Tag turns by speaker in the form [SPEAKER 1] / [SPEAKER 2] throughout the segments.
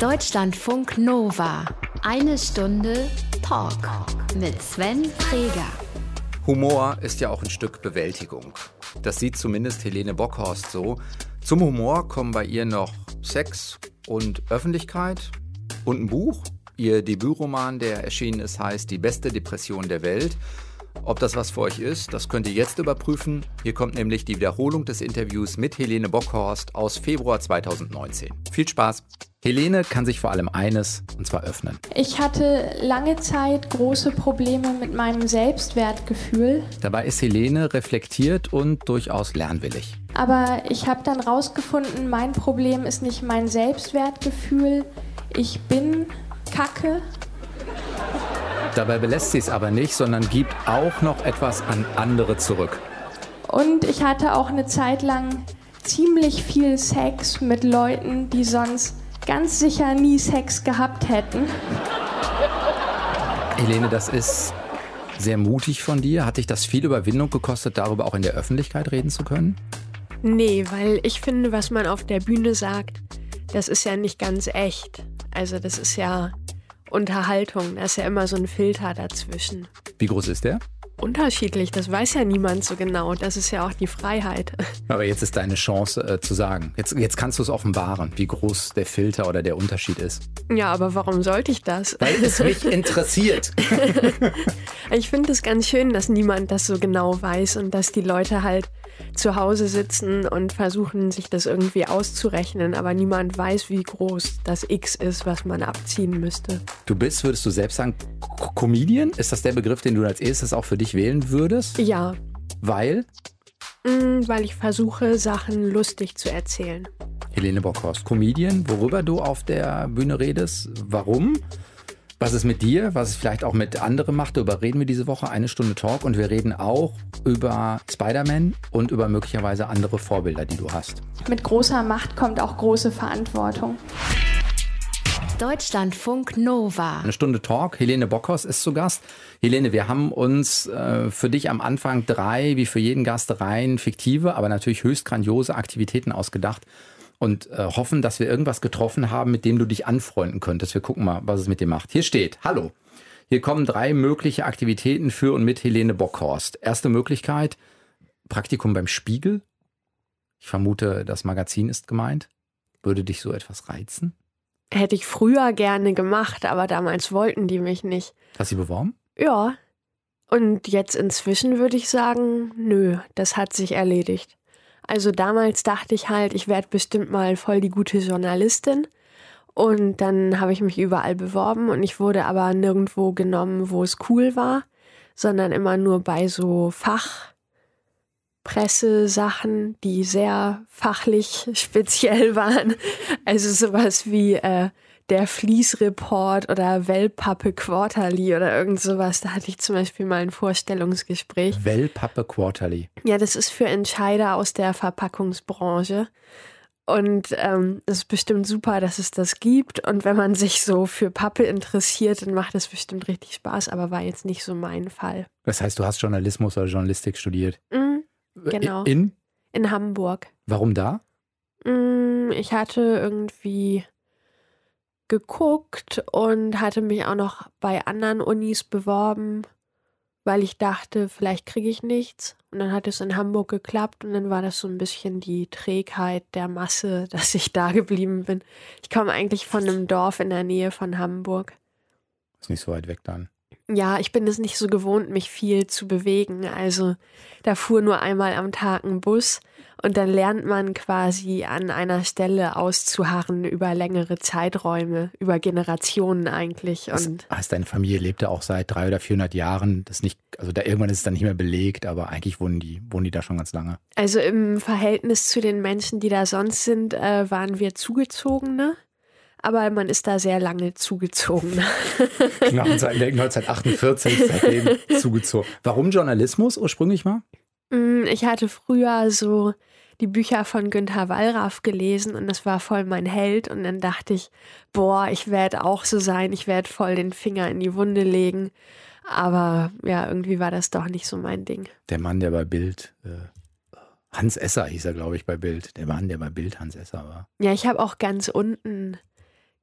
[SPEAKER 1] Deutschlandfunk Nova. Eine Stunde Talk mit Sven Freger.
[SPEAKER 2] Humor ist ja auch ein Stück Bewältigung. Das sieht zumindest Helene Bockhorst so. Zum Humor kommen bei ihr noch Sex und Öffentlichkeit und ein Buch. Ihr Debütroman, der erschienen ist, heißt Die beste Depression der Welt. Ob das was für euch ist, das könnt ihr jetzt überprüfen. Hier kommt nämlich die Wiederholung des Interviews mit Helene Bockhorst aus Februar 2019. Viel Spaß! Helene kann sich vor allem eines, und zwar öffnen.
[SPEAKER 3] Ich hatte lange Zeit große Probleme mit meinem Selbstwertgefühl.
[SPEAKER 2] Dabei ist Helene reflektiert und durchaus lernwillig.
[SPEAKER 3] Aber ich habe dann rausgefunden, mein Problem ist nicht mein Selbstwertgefühl. Ich bin Kacke.
[SPEAKER 2] Dabei belässt sie es aber nicht, sondern gibt auch noch etwas an andere zurück.
[SPEAKER 3] Und ich hatte auch eine Zeit lang ziemlich viel Sex mit Leuten, die sonst ganz sicher nie Sex gehabt hätten.
[SPEAKER 2] Helene, das ist sehr mutig von dir. Hat dich das viel Überwindung gekostet, darüber auch in der Öffentlichkeit reden zu können?
[SPEAKER 4] Nee, weil ich finde, was man auf der Bühne sagt, das ist ja nicht ganz echt. Also das ist ja Unterhaltung. Da ist ja immer so ein Filter dazwischen.
[SPEAKER 2] Wie groß ist der?
[SPEAKER 4] Unterschiedlich, das weiß ja niemand so genau. Das ist ja auch die Freiheit.
[SPEAKER 2] Aber jetzt ist deine Chance äh, zu sagen. Jetzt, jetzt kannst du es offenbaren, wie groß der Filter oder der Unterschied ist.
[SPEAKER 4] Ja, aber warum sollte ich das?
[SPEAKER 2] Weil es mich interessiert.
[SPEAKER 4] ich finde es ganz schön, dass niemand das so genau weiß und dass die Leute halt zu Hause sitzen und versuchen, sich das irgendwie auszurechnen, aber niemand weiß, wie groß das X ist, was man abziehen müsste.
[SPEAKER 2] Du bist, würdest du selbst sagen, K Comedian? Ist das der Begriff, den du als erstes auch für dich wählen würdest?
[SPEAKER 4] Ja.
[SPEAKER 2] Weil?
[SPEAKER 4] Mm, weil ich versuche, Sachen lustig zu erzählen.
[SPEAKER 2] Helene Bockhorst, Comedian, worüber du auf der Bühne redest, warum? Was ist mit dir, was es vielleicht auch mit anderen macht, darüber reden wir diese Woche, eine Stunde Talk und wir reden auch über Spider-Man und über möglicherweise andere Vorbilder, die du hast.
[SPEAKER 3] Mit großer Macht kommt auch große Verantwortung.
[SPEAKER 1] Deutschlandfunk Nova.
[SPEAKER 2] Eine Stunde Talk. Helene Bockhaus ist zu Gast. Helene, wir haben uns äh, für dich am Anfang drei, wie für jeden Gast, rein fiktive, aber natürlich höchst grandiose Aktivitäten ausgedacht und äh, hoffen, dass wir irgendwas getroffen haben, mit dem du dich anfreunden könntest. Wir gucken mal, was es mit dir macht. Hier steht, hallo. Hier kommen drei mögliche Aktivitäten für und mit Helene Bockhorst. Erste Möglichkeit, Praktikum beim Spiegel. Ich vermute, das Magazin ist gemeint. Würde dich so etwas reizen?
[SPEAKER 4] Hätte ich früher gerne gemacht, aber damals wollten die mich nicht.
[SPEAKER 2] Hast du sie beworben?
[SPEAKER 4] Ja. Und jetzt inzwischen würde ich sagen, nö, das hat sich erledigt. Also damals dachte ich halt, ich werde bestimmt mal voll die gute Journalistin. Und dann habe ich mich überall beworben und ich wurde aber nirgendwo genommen, wo es cool war, sondern immer nur bei so Fachpressesachen, die sehr fachlich speziell waren. Also sowas wie äh, der Fließreport oder Wellpappe Quarterly oder irgend sowas. Da hatte ich zum Beispiel mal ein Vorstellungsgespräch.
[SPEAKER 2] Wellpappe Quarterly.
[SPEAKER 4] Ja, das ist für Entscheider aus der Verpackungsbranche. Und ähm, es ist bestimmt super, dass es das gibt. Und wenn man sich so für Pappe interessiert, dann macht es bestimmt richtig Spaß, aber war jetzt nicht so mein Fall.
[SPEAKER 2] Das heißt, du hast Journalismus oder Journalistik studiert?
[SPEAKER 4] Mm, genau.
[SPEAKER 2] In?
[SPEAKER 4] In Hamburg.
[SPEAKER 2] Warum da?
[SPEAKER 4] Mm, ich hatte irgendwie geguckt und hatte mich auch noch bei anderen Unis beworben, weil ich dachte, vielleicht kriege ich nichts. Und dann hat es in Hamburg geklappt und dann war das so ein bisschen die Trägheit der Masse, dass ich da geblieben bin. Ich komme eigentlich von einem Dorf in der Nähe von Hamburg.
[SPEAKER 2] Ist nicht so weit weg dann.
[SPEAKER 4] Ja, ich bin es nicht so gewohnt, mich viel zu bewegen. Also da fuhr nur einmal am Tag ein Bus und dann lernt man quasi an einer Stelle auszuharren über längere Zeiträume, über Generationen eigentlich. Und
[SPEAKER 2] das heißt, deine Familie lebte auch seit drei oder 400 Jahren. Das nicht, also da irgendwann ist es dann nicht mehr belegt, aber eigentlich wohnen die, wohnen die da schon ganz lange.
[SPEAKER 4] Also im Verhältnis zu den Menschen, die da sonst sind, äh, waren wir Zugezogene aber man ist da sehr lange zugezogen.
[SPEAKER 2] Genau, seit 1948 seitdem zugezogen. Warum Journalismus ursprünglich mal?
[SPEAKER 4] Mm, ich hatte früher so die Bücher von Günther Wallraff gelesen und das war voll mein Held und dann dachte ich, boah, ich werde auch so sein, ich werde voll den Finger in die Wunde legen. Aber ja, irgendwie war das doch nicht so mein Ding.
[SPEAKER 2] Der Mann, der bei Bild äh, Hans Esser hieß er, glaube ich, bei Bild. Der Mann, der bei Bild Hans Esser war.
[SPEAKER 4] Ja, ich habe auch ganz unten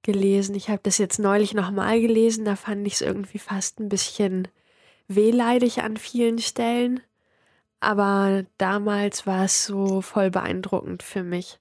[SPEAKER 4] gelesen. Ich habe das jetzt neulich nochmal gelesen, da fand ich es irgendwie fast ein bisschen wehleidig an vielen Stellen. Aber damals war es so voll beeindruckend für mich,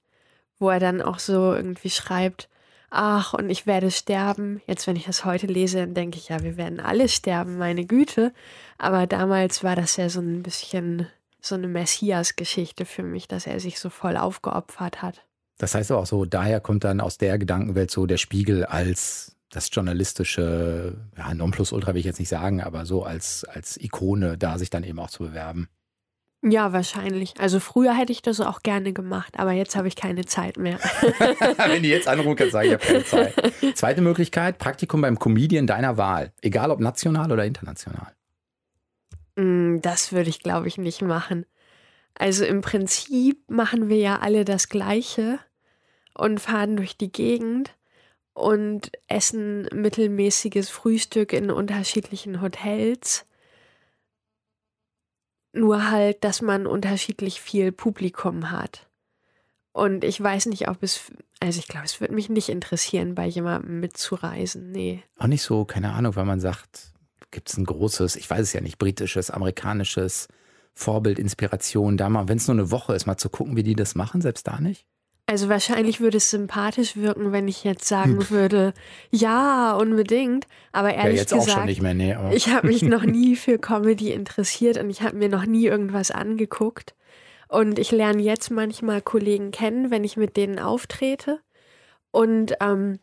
[SPEAKER 4] wo er dann auch so irgendwie schreibt, ach, und ich werde sterben. Jetzt, wenn ich das heute lese, dann denke ich, ja, wir werden alle sterben, meine Güte. Aber damals war das ja so ein bisschen so eine Messias-Geschichte für mich, dass er sich so voll aufgeopfert hat.
[SPEAKER 2] Das heißt auch so, daher kommt dann aus der Gedankenwelt so der Spiegel als das journalistische, ja, Nonplusultra will ich jetzt nicht sagen, aber so als, als Ikone da sich dann eben auch zu bewerben.
[SPEAKER 4] Ja, wahrscheinlich. Also früher hätte ich das auch gerne gemacht, aber jetzt habe ich keine Zeit mehr.
[SPEAKER 2] Wenn die jetzt anrufen, kannst du sagen, ich habe keine Zeit. Zweite Möglichkeit, Praktikum beim Comedian deiner Wahl. Egal ob national oder international.
[SPEAKER 4] Mm, das würde ich, glaube ich, nicht machen. Also im Prinzip machen wir ja alle das Gleiche und fahren durch die Gegend und essen mittelmäßiges Frühstück in unterschiedlichen Hotels. Nur halt, dass man unterschiedlich viel Publikum hat. Und ich weiß nicht, ob es, also ich glaube, es würde mich nicht interessieren, bei jemandem mitzureisen. Nee.
[SPEAKER 2] Auch nicht so, keine Ahnung, weil man sagt, gibt es ein großes, ich weiß es ja nicht, britisches, amerikanisches Vorbild, Inspiration, da mal, wenn es nur eine Woche ist, mal zu gucken, wie die das machen, selbst da nicht?
[SPEAKER 4] Also wahrscheinlich würde es sympathisch wirken, wenn ich jetzt sagen hm. würde, ja, unbedingt. Aber ehrlich ja, jetzt gesagt, auch schon
[SPEAKER 2] nicht mehr, nee,
[SPEAKER 4] ich habe mich noch nie für Comedy interessiert und ich habe mir noch nie irgendwas angeguckt. Und ich lerne jetzt manchmal Kollegen kennen, wenn ich mit denen auftrete. Und ähm,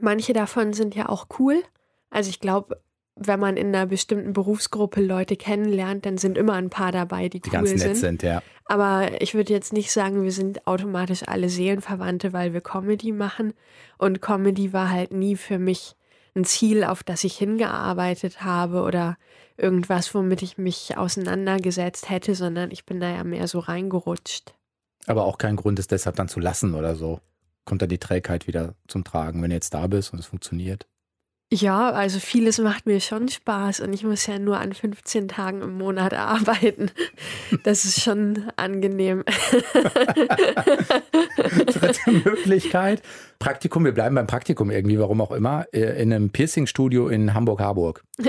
[SPEAKER 4] manche davon sind ja auch cool. Also ich glaube, wenn man in einer bestimmten Berufsgruppe Leute kennenlernt, dann sind immer ein paar dabei, die, die cool ganz nett sind.
[SPEAKER 2] sind ja.
[SPEAKER 4] Aber ich würde jetzt nicht sagen, wir sind automatisch alle Seelenverwandte, weil wir Comedy machen. Und Comedy war halt nie für mich ein Ziel, auf das ich hingearbeitet habe oder irgendwas, womit ich mich auseinandergesetzt hätte, sondern ich bin da ja mehr so reingerutscht.
[SPEAKER 2] Aber auch kein Grund, es deshalb dann zu lassen oder so. Kommt dann die Trägheit wieder zum Tragen, wenn du jetzt da bist und es funktioniert?
[SPEAKER 4] Ja, also vieles macht mir schon Spaß und ich muss ja nur an 15 Tagen im Monat arbeiten. Das ist schon angenehm.
[SPEAKER 2] Dritte Möglichkeit, Praktikum, wir bleiben beim Praktikum irgendwie, warum auch immer, äh, in einem Piercing-Studio in Hamburg-Harburg.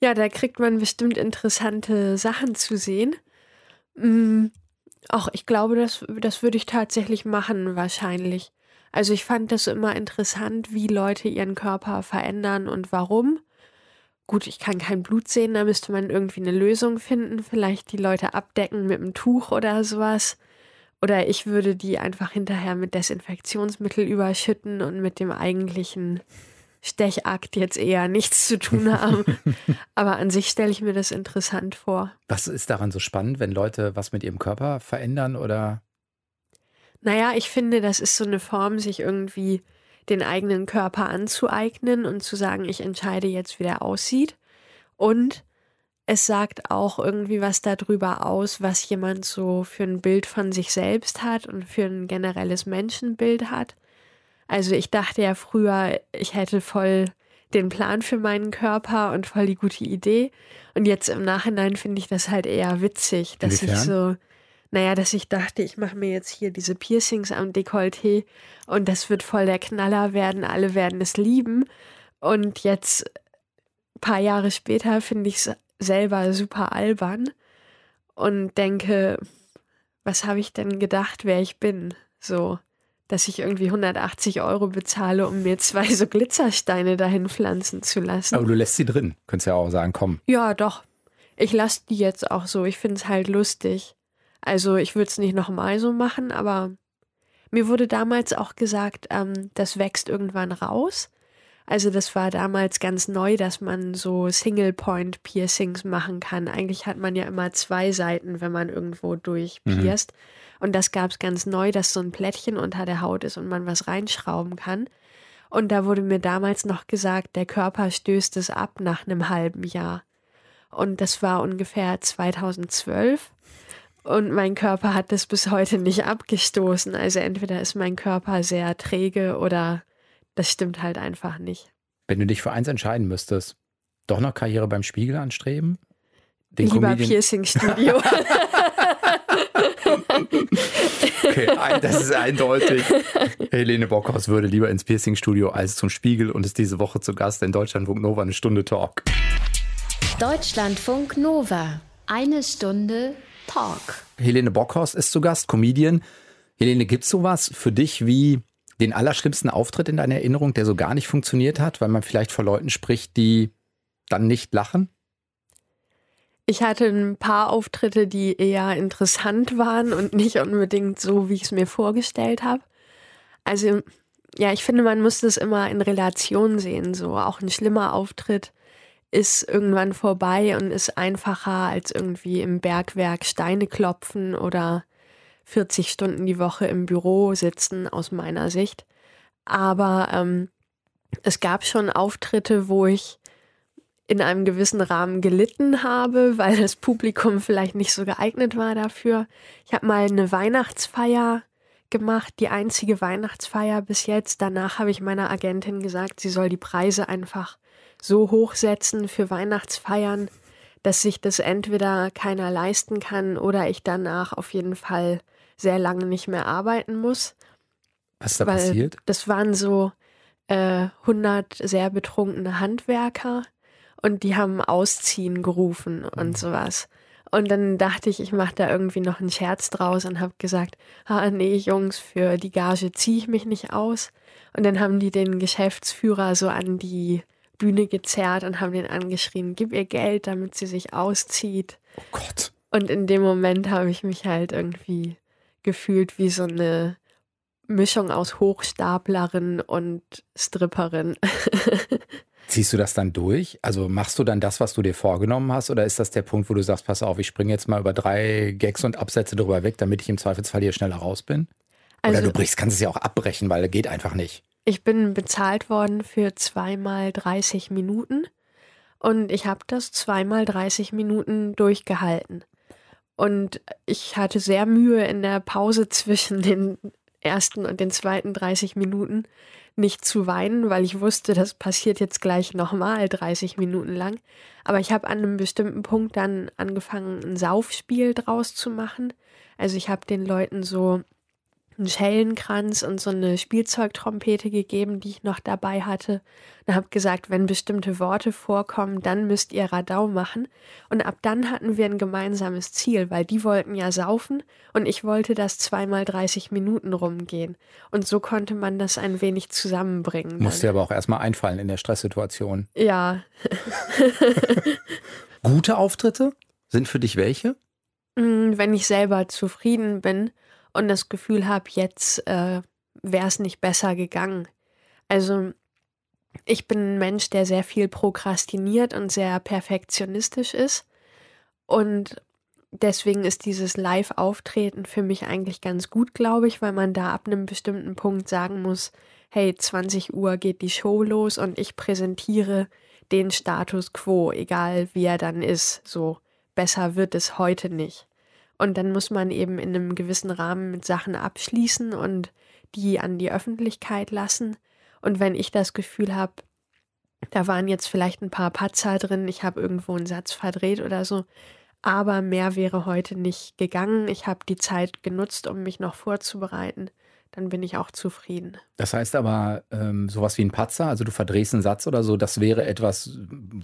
[SPEAKER 4] ja, da kriegt man bestimmt interessante Sachen zu sehen. Hm, ach, ich glaube, das, das würde ich tatsächlich machen, wahrscheinlich. Also ich fand das immer interessant, wie Leute ihren Körper verändern und warum. Gut, ich kann kein Blut sehen, da müsste man irgendwie eine Lösung finden, vielleicht die Leute abdecken mit einem Tuch oder sowas. Oder ich würde die einfach hinterher mit Desinfektionsmittel überschütten und mit dem eigentlichen Stechakt jetzt eher nichts zu tun haben. Aber an sich stelle ich mir das interessant vor.
[SPEAKER 2] Was ist daran so spannend, wenn Leute was mit ihrem Körper verändern oder
[SPEAKER 4] naja, ich finde, das ist so eine Form, sich irgendwie den eigenen Körper anzueignen und zu sagen, ich entscheide jetzt, wie der aussieht. Und es sagt auch irgendwie was darüber aus, was jemand so für ein Bild von sich selbst hat und für ein generelles Menschenbild hat. Also ich dachte ja früher, ich hätte voll den Plan für meinen Körper und voll die gute Idee. Und jetzt im Nachhinein finde ich das halt eher witzig, dass Inwiefern? ich so naja, dass ich dachte, ich mache mir jetzt hier diese Piercings am Dekolleté und das wird voll der Knaller werden, alle werden es lieben. Und jetzt, ein paar Jahre später, finde ich es selber super albern und denke, was habe ich denn gedacht, wer ich bin? So, dass ich irgendwie 180 Euro bezahle, um mir zwei so Glitzersteine dahin pflanzen zu lassen.
[SPEAKER 2] Aber du lässt sie drin. Könntest ja auch sagen, komm.
[SPEAKER 4] Ja, doch. Ich lasse die jetzt auch so. Ich finde es halt lustig. Also ich würde es nicht nochmal so machen, aber mir wurde damals auch gesagt, ähm, das wächst irgendwann raus. Also das war damals ganz neu, dass man so Single-Point-Piercings machen kann. Eigentlich hat man ja immer zwei Seiten, wenn man irgendwo durchpierst. Mhm. Und das gab es ganz neu, dass so ein Plättchen unter der Haut ist und man was reinschrauben kann. Und da wurde mir damals noch gesagt, der Körper stößt es ab nach einem halben Jahr. Und das war ungefähr 2012. Und mein Körper hat das bis heute nicht abgestoßen. Also entweder ist mein Körper sehr träge oder das stimmt halt einfach nicht.
[SPEAKER 2] Wenn du dich für eins entscheiden müsstest, doch noch Karriere beim Spiegel anstreben? den
[SPEAKER 4] Lieber
[SPEAKER 2] Comedian.
[SPEAKER 4] Piercing-Studio.
[SPEAKER 2] Okay, ein, das ist eindeutig. Helene Bockhaus würde lieber ins Piercing-Studio als zum Spiegel und ist diese Woche zu Gast in Deutschlandfunk Nova eine Stunde Talk.
[SPEAKER 1] Deutschlandfunk Nova. Eine Stunde Talk.
[SPEAKER 2] Helene Bockhaus ist zu Gast, Comedian. Helene, gibt es sowas für dich wie den allerschlimmsten Auftritt in deiner Erinnerung, der so gar nicht funktioniert hat, weil man vielleicht vor Leuten spricht, die dann nicht lachen?
[SPEAKER 4] Ich hatte ein paar Auftritte, die eher interessant waren und nicht unbedingt so, wie ich es mir vorgestellt habe. Also, ja, ich finde, man muss das immer in Relation sehen. So, auch ein schlimmer Auftritt ist irgendwann vorbei und ist einfacher als irgendwie im Bergwerk Steine klopfen oder 40 Stunden die Woche im Büro sitzen, aus meiner Sicht. Aber ähm, es gab schon Auftritte, wo ich in einem gewissen Rahmen gelitten habe, weil das Publikum vielleicht nicht so geeignet war dafür. Ich habe mal eine Weihnachtsfeier gemacht, die einzige Weihnachtsfeier bis jetzt. Danach habe ich meiner Agentin gesagt, sie soll die Preise einfach so hochsetzen für Weihnachtsfeiern, dass sich das entweder keiner leisten kann oder ich danach auf jeden Fall sehr lange nicht mehr arbeiten muss.
[SPEAKER 2] Was ist da
[SPEAKER 4] weil
[SPEAKER 2] passiert?
[SPEAKER 4] Das waren so äh, 100 sehr betrunkene Handwerker und die haben Ausziehen gerufen und
[SPEAKER 2] Mhm.
[SPEAKER 4] sowas. Und dann dachte ich, ich mache da irgendwie noch einen Scherz draus und habe gesagt, ah nee, Jungs, für die Gage ziehe ich mich nicht aus. Und dann haben die den Geschäftsführer so an die Bühne gezerrt und haben den angeschrien, gib ihr Geld, damit sie sich auszieht.
[SPEAKER 2] Oh Gott.
[SPEAKER 4] Und in dem Moment habe ich mich halt irgendwie gefühlt wie so eine Mischung aus Hochstaplerin und Stripperin.
[SPEAKER 2] Ziehst du das dann durch? Also machst du dann das, was du dir vorgenommen hast? Oder ist das der Punkt, wo du sagst, pass auf, ich springe jetzt mal über drei Gags und Absätze drüber weg, damit ich im Zweifelsfall hier schneller raus bin? Oder
[SPEAKER 4] Also
[SPEAKER 2] du brichst, kannst es ja auch abbrechen, weil das geht einfach nicht.
[SPEAKER 4] Ich bin bezahlt worden für zweimal 30 Minuten und ich habe das zweimal 30 Minuten durchgehalten. Und ich hatte sehr Mühe in der Pause zwischen den ersten und den zweiten 30 Minuten nicht zu weinen, weil ich wusste, das passiert jetzt gleich nochmal 30 Minuten lang. Aber ich habe an einem bestimmten Punkt dann angefangen, ein Saufspiel draus zu machen. Also ich habe den Leuten so einen Schellenkranz und so eine Spielzeugtrompete gegeben, die ich noch dabei hatte. Und habe gesagt, wenn bestimmte Worte vorkommen, dann müsst ihr Radau machen. Und ab dann hatten wir ein gemeinsames Ziel, weil die wollten ja saufen und ich wollte, dass zweimal 30 Minuten rumgehen. Und so konnte man das ein wenig zusammenbringen.
[SPEAKER 2] Muss dir
[SPEAKER 4] dann.
[SPEAKER 2] aber auch erstmal einfallen in der Stresssituation.
[SPEAKER 4] Ja,
[SPEAKER 2] Gute Auftritte sind für dich welche?
[SPEAKER 4] Mm, wenn ich selber zufrieden bin und das Gefühl habe, jetzt äh, wäre es nicht besser gegangen. Also ich bin ein Mensch, der sehr viel prokrastiniert und sehr perfektionistisch ist. Und deswegen ist dieses Live-Auftreten für mich eigentlich ganz gut, glaube ich, weil man da ab einem bestimmten Punkt sagen muss, hey, 20 Uhr geht die Show los und ich präsentiere den Status quo, egal wie er dann ist. So besser wird es heute nicht. Und dann muss man eben in einem gewissen Rahmen mit Sachen abschließen und die an die Öffentlichkeit lassen. Und wenn ich das Gefühl habe, da waren jetzt vielleicht ein paar Patzer drin, ich habe irgendwo einen Satz verdreht oder so, aber mehr wäre heute nicht gegangen. Ich habe die Zeit genutzt, um mich noch vorzubereiten. Dann bin ich auch zufrieden.
[SPEAKER 2] Das heißt aber, ähm, sowas wie ein Patzer, also du verdrehst einen Satz oder so, das wäre etwas,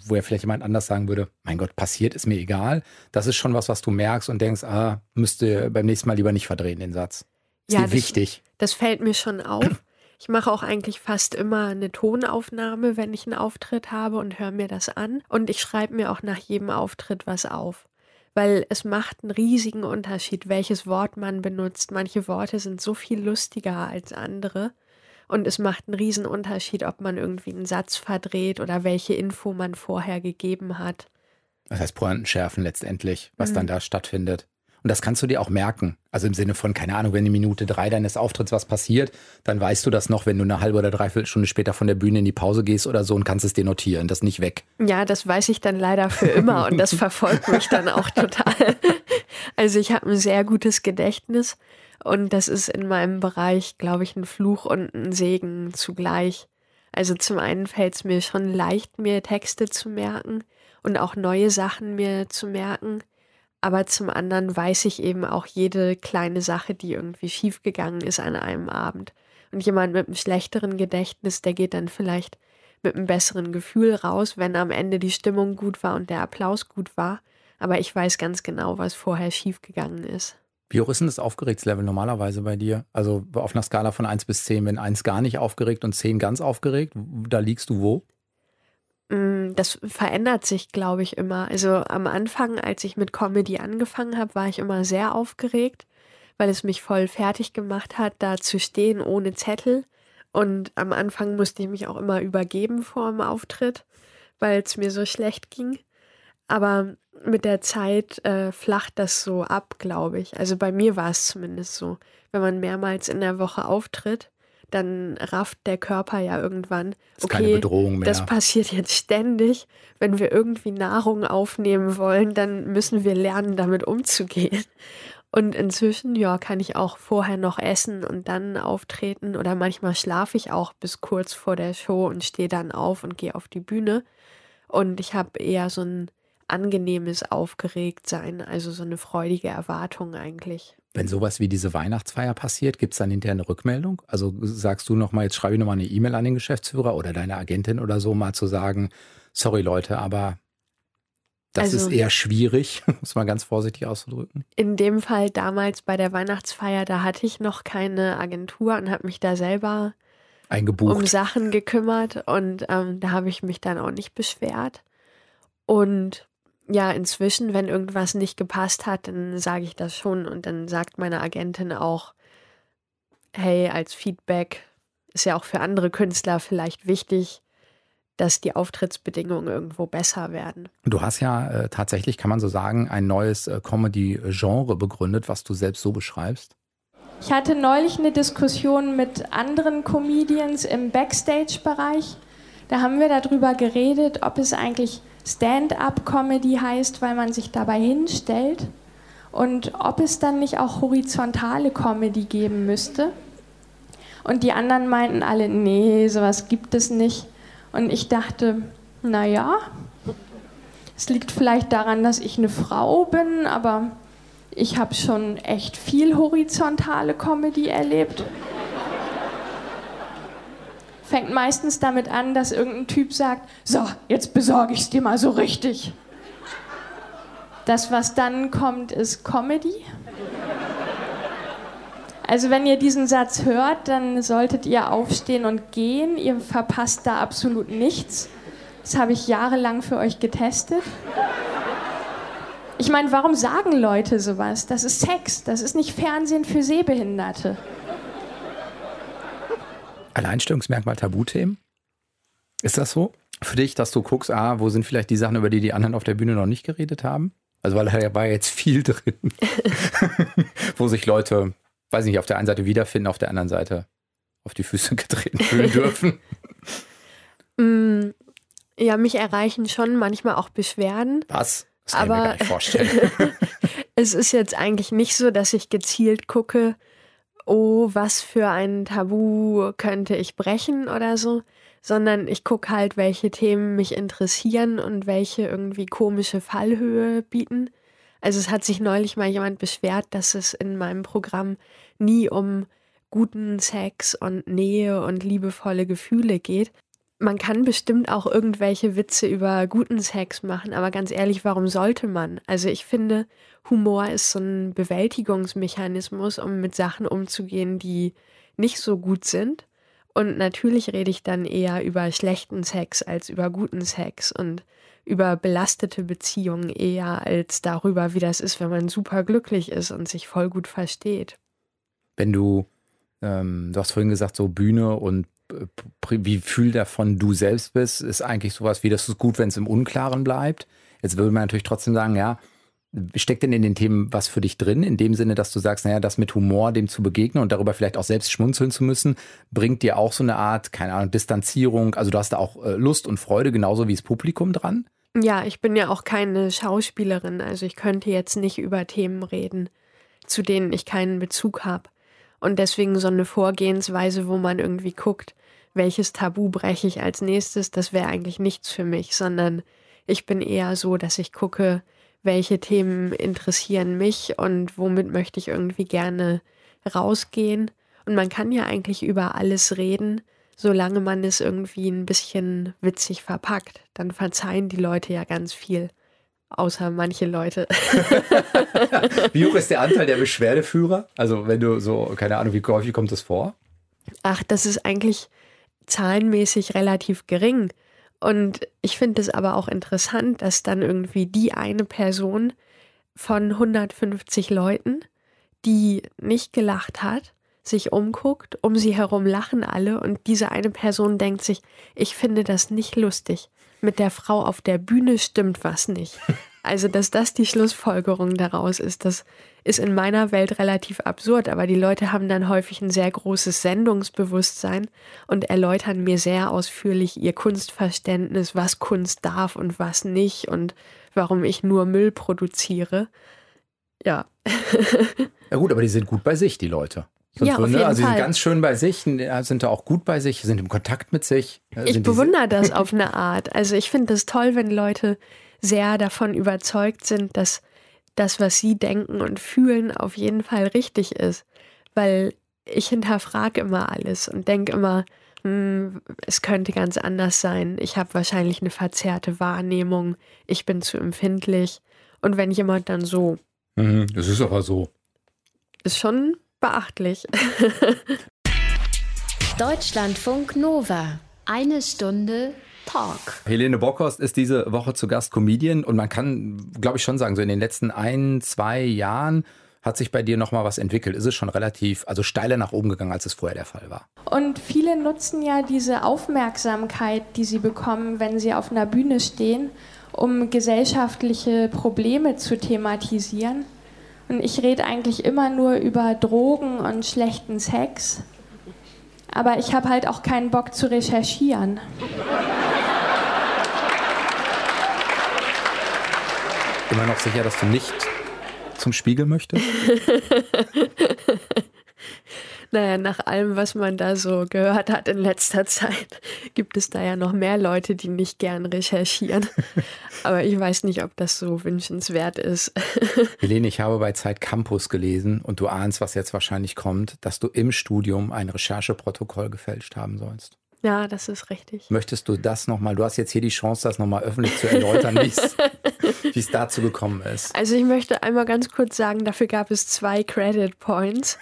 [SPEAKER 2] wo ja vielleicht jemand anders sagen würde, mein Gott, passiert, ist mir egal. Das ist schon was, was du merkst und denkst, ah, müsste beim nächsten Mal lieber nicht verdrehen, den Satz. Ist
[SPEAKER 4] Ja,
[SPEAKER 2] dir
[SPEAKER 4] das-
[SPEAKER 2] wichtig.
[SPEAKER 4] Das fällt mir schon auf. Ich mache auch eigentlich fast immer eine Tonaufnahme, wenn ich einen Auftritt habe und höre mir das an. Und ich schreibe mir auch nach jedem Auftritt was auf. Weil es macht einen riesigen Unterschied, welches Wort man benutzt. Manche Worte sind so viel lustiger als andere. Und es macht einen riesen Unterschied, ob man irgendwie einen Satz verdreht oder welche Info man vorher gegeben hat.
[SPEAKER 2] Das heißt, Pointen schärfen letztendlich, was
[SPEAKER 4] Mhm.
[SPEAKER 2] dann da stattfindet. Und das kannst du dir auch merken. Also im Sinne von, keine Ahnung, wenn in Minute drei deines Auftritts was passiert, dann weißt du das noch, wenn du eine halbe oder dreiviertel Stunde später von der Bühne in die Pause gehst oder so und kannst es dir notieren. Das nicht weg.
[SPEAKER 4] Ja, das weiß ich dann leider für immer und das verfolgt mich dann auch total. Also ich habe ein sehr gutes Gedächtnis und das ist in meinem Bereich, glaube ich, ein Fluch und ein Segen zugleich. Also zum einen fällt es mir schon leicht, mir Texte zu merken und auch neue Sachen mir zu merken. Aber zum anderen weiß ich eben auch jede kleine Sache, die irgendwie schiefgegangen ist an einem Abend. Und jemand mit einem schlechteren Gedächtnis, der geht dann vielleicht mit einem besseren Gefühl raus, wenn am Ende die Stimmung gut war und der Applaus gut war. Aber ich weiß ganz genau, was vorher schiefgegangen ist.
[SPEAKER 2] Wie hoch ist denn das Aufgeregtslevel normalerweise bei dir? Also auf einer Skala von 1 bis 10, wenn 1 gar nicht aufgeregt und 10 ganz aufgeregt, da liegst du wo?
[SPEAKER 4] Mm, das verändert sich, glaube ich, immer. Also am Anfang, als ich mit Comedy angefangen habe, war ich immer sehr aufgeregt, weil es mich voll fertig gemacht hat, da zu stehen ohne Zettel. Und am Anfang musste ich mich auch immer übergeben vor dem Auftritt, weil es mir so schlecht ging. Aber mit der Zeit äh, flacht das so ab, glaube ich. Also bei mir war es zumindest so. Wenn man mehrmals in der Woche auftritt, dann rafft der Körper ja irgendwann,
[SPEAKER 2] das okay,
[SPEAKER 4] das passiert jetzt ständig. Wenn wir irgendwie Nahrung aufnehmen wollen, dann müssen wir lernen, damit umzugehen. Und inzwischen, ja, kann ich auch vorher noch essen und dann auftreten. Oder manchmal schlafe ich auch bis kurz vor der Show und stehe dann auf und gehe auf die Bühne. Und ich habe eher so ein angenehmes Aufgeregtsein, also so eine freudige Erwartung eigentlich.
[SPEAKER 2] Wenn sowas wie diese Weihnachtsfeier passiert, gibt es dann hinterher eine Rückmeldung? Also sagst du nochmal, jetzt schreibe ich nochmal eine E-Mail an den Geschäftsführer oder deine Agentin oder so, mal zu sagen, sorry Leute, aber das also, ist eher schwierig, muss man ganz vorsichtig auszudrücken.
[SPEAKER 4] In dem Fall damals bei der Weihnachtsfeier, da hatte ich noch keine Agentur und habe mich da selber
[SPEAKER 2] Eingebucht.
[SPEAKER 4] um Sachen gekümmert und ähm, da habe ich mich dann auch nicht beschwert. Und ja, inzwischen, wenn irgendwas nicht gepasst hat, dann sage ich das schon und dann sagt meine Agentin auch, hey, als Feedback ist ja auch für andere Künstler vielleicht wichtig, dass die Auftrittsbedingungen irgendwo besser werden.
[SPEAKER 2] Du hast ja äh, tatsächlich, kann man so sagen, ein neues äh, Comedy-Genre begründet, was du selbst so beschreibst.
[SPEAKER 3] Ich hatte neulich eine Diskussion mit anderen Comedians im Backstage-Bereich. Da haben wir darüber geredet, ob es eigentlich Stand-up-Comedy heißt, weil man sich dabei hinstellt und ob es dann nicht auch horizontale Comedy geben müsste. Und die anderen meinten alle, nee, sowas gibt es nicht. Und ich dachte, naja, es liegt vielleicht daran, dass ich eine Frau bin, aber ich habe schon echt viel horizontale Comedy erlebt fängt meistens damit an, dass irgendein Typ sagt, so, jetzt besorge ich es dir mal so richtig. Das, was dann kommt, ist Comedy. Also wenn ihr diesen Satz hört, dann solltet ihr aufstehen und gehen. Ihr verpasst da absolut nichts. Das habe ich jahrelang für euch getestet. Ich meine, warum sagen Leute sowas? Das ist Sex, das ist nicht Fernsehen für Sehbehinderte.
[SPEAKER 2] Alleinstellungsmerkmal Tabuthemen? Ist das so? Für dich, dass du guckst, ah, wo sind vielleicht die Sachen, über die die anderen auf der Bühne noch nicht geredet haben? Also, weil da war jetzt viel drin, wo sich Leute, weiß nicht, auf der einen Seite wiederfinden, auf der anderen Seite auf die Füße getreten fühlen dürfen.
[SPEAKER 4] Mm, ja, mich erreichen schon manchmal auch Beschwerden.
[SPEAKER 2] Was?
[SPEAKER 4] Das kann aber ich mir gar nicht vorstellen. es ist jetzt eigentlich nicht so, dass ich gezielt gucke, oh, was für ein Tabu könnte ich brechen oder so, sondern ich gucke halt, welche Themen mich interessieren und welche irgendwie komische Fallhöhe bieten. Also es hat sich neulich mal jemand beschwert, dass es in meinem Programm nie um guten Sex und Nähe und liebevolle Gefühle geht. Man kann bestimmt auch irgendwelche Witze über guten Sex machen, aber ganz ehrlich, warum sollte man? Also ich finde, Humor ist so ein Bewältigungsmechanismus, um mit Sachen umzugehen, die nicht so gut sind. Und natürlich rede ich dann eher über schlechten Sex als über guten Sex und über belastete Beziehungen eher als darüber, wie das ist, wenn man super glücklich ist und sich voll gut versteht.
[SPEAKER 2] Wenn du, ähm, du hast vorhin gesagt, so Bühne und wie viel davon du selbst bist, ist eigentlich sowas wie, das ist gut, wenn es im Unklaren bleibt. Jetzt würde man natürlich trotzdem sagen, ja, Steckt denn in den Themen was für dich drin, in dem Sinne, dass du sagst, naja, das mit Humor dem zu begegnen und darüber vielleicht auch selbst schmunzeln zu müssen, bringt dir auch so eine Art, keine Ahnung, Distanzierung, also du hast da auch äh, Lust und Freude, genauso wie das Publikum dran?
[SPEAKER 4] Ja, ich bin ja auch keine Schauspielerin, also ich könnte jetzt nicht über Themen reden, zu denen ich keinen Bezug habe. Und deswegen so eine Vorgehensweise, wo man irgendwie guckt, welches Tabu breche ich als nächstes, das wäre eigentlich nichts für mich, sondern Ich bin eher so, dass ich gucke, welche Themen interessieren mich und womit möchte ich irgendwie gerne rausgehen. Und man kann ja eigentlich über alles reden, solange man es irgendwie ein bisschen witzig verpackt. Dann verzeihen die Leute ja ganz viel. Außer manche Leute.
[SPEAKER 2] wie hoch ist der Anteil der Beschwerdeführer? Also wenn du so, keine Ahnung, wie häufig kommt das vor?
[SPEAKER 4] Ach, das ist eigentlich zahlenmäßig relativ gering. Und ich finde es aber auch interessant, dass dann irgendwie die eine Person von 150 Leuten, die nicht gelacht hat, sich umguckt, um sie herum lachen alle und diese eine Person denkt sich, ich finde das nicht lustig. Mit der Frau auf der Bühne stimmt was nicht. Also, dass das die Schlussfolgerung daraus ist, das ist in meiner Welt relativ absurd, aber die Leute haben dann häufig ein sehr großes Sendungsbewusstsein und erläutern mir sehr ausführlich ihr Kunstverständnis, was Kunst darf und was nicht und warum ich nur Müll produziere. Ja.
[SPEAKER 2] ja gut, aber die sind gut bei sich, die Leute.
[SPEAKER 4] Ja,
[SPEAKER 2] so,
[SPEAKER 4] auf
[SPEAKER 2] ne?
[SPEAKER 4] jeden
[SPEAKER 2] Also sie sind ganz schön bei sich, sind da auch gut bei sich, sind im Kontakt mit sich.
[SPEAKER 4] Ich
[SPEAKER 2] sind
[SPEAKER 4] bewundere das auf eine Art. Also ich finde es toll, wenn Leute sehr davon überzeugt sind, dass das, was sie denken und fühlen, auf jeden Fall richtig ist. Weil ich hinterfrage immer alles und denke immer, hm, es könnte ganz anders sein. Ich habe wahrscheinlich eine verzerrte Wahrnehmung. Ich bin zu empfindlich. Und wenn jemand dann so,
[SPEAKER 2] Mhm, das ist aber so.
[SPEAKER 4] ist schon beachtlich.
[SPEAKER 1] Deutschlandfunk Nova. Eine Stunde Talk.
[SPEAKER 2] Helene Bockhorst ist diese Woche zu Gast Comedian und man kann, glaube ich, schon sagen, so in den letzten ein, zwei Jahren hat sich bei dir nochmal was entwickelt. Ist es schon relativ, also steiler nach oben gegangen, als es vorher der Fall war?
[SPEAKER 3] Und viele nutzen ja diese Aufmerksamkeit, die sie bekommen, wenn sie auf einer Bühne stehen, um gesellschaftliche Probleme zu thematisieren. Und ich rede eigentlich immer nur über Drogen und schlechten Sex. Aber ich habe halt auch keinen Bock zu recherchieren.
[SPEAKER 2] Immer noch sicher, dass du nicht zum Spiegel möchtest?
[SPEAKER 4] Naja, nach allem, was man da so gehört hat in letzter Zeit, gibt es da ja noch mehr Leute, die nicht gern recherchieren. Aber ich weiß nicht, ob das so wünschenswert ist.
[SPEAKER 2] Helene, ich habe bei Zeit Campus gelesen und du ahnst, was jetzt wahrscheinlich kommt, dass du im Studium ein Rechercheprotokoll gefälscht haben sollst.
[SPEAKER 4] Ja, das ist richtig.
[SPEAKER 2] Möchtest du das nochmal, du hast jetzt hier die Chance, das nochmal öffentlich zu erläutern, wie es- dazu gekommen ist.
[SPEAKER 4] Also ich möchte einmal ganz kurz sagen, dafür gab es zwei Credit Points.